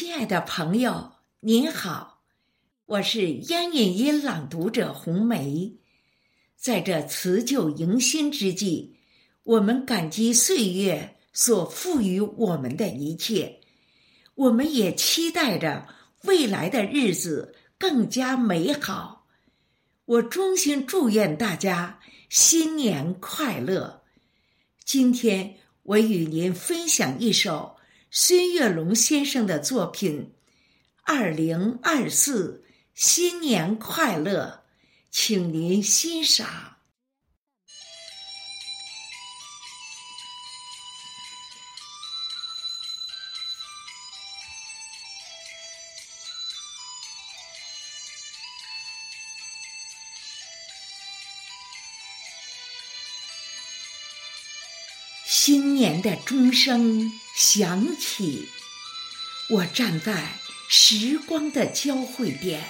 亲爱的朋友，您好，我是烟影音朗读者红梅。在这辞旧迎新之际，我们感激岁月所赋予我们的一切，我们也期待着未来的日子更加美好。我衷心祝愿大家新年快乐。今天我与您分享一首。孙月龙先生的作品，二零二四新年快乐，请您欣赏。新年的钟声响起，我站在时光的交汇点，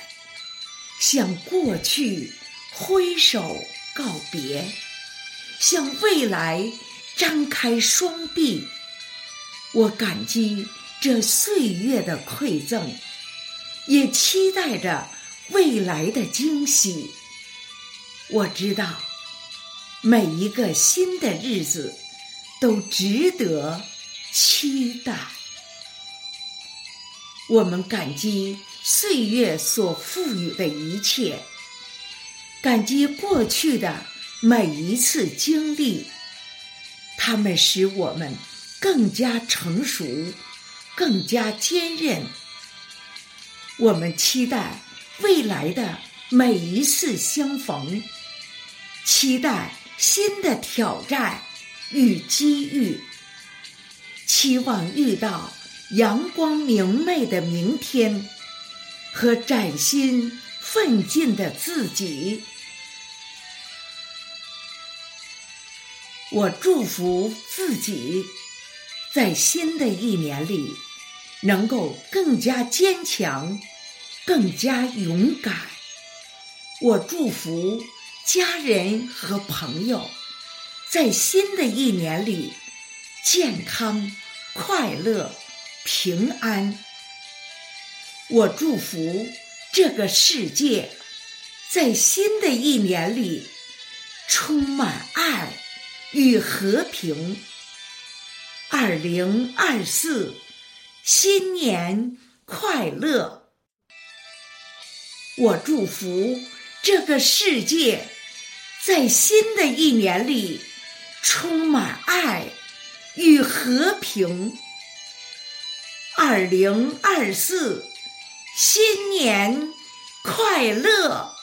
向过去挥手告别，向未来张开双臂。我感激这岁月的馈赠，也期待着未来的惊喜。我知道，每一个新的日子。都值得期待。我们感激岁月所赋予的一切，感激过去的每一次经历，它们使我们更加成熟，更加坚韧。我们期待未来的每一次相逢，期待新的挑战。与机遇，期望遇到阳光明媚的明天和崭新奋进的自己。我祝福自己在新的一年里能够更加坚强，更加勇敢。我祝福家人和朋友。在新的一年里，健康、快乐、平安。我祝福这个世界，在新的一年里充满爱与和平。二零二四，新年快乐！我祝福这个世界，在新的一年里。充满爱与和平。二零二四，新年快乐！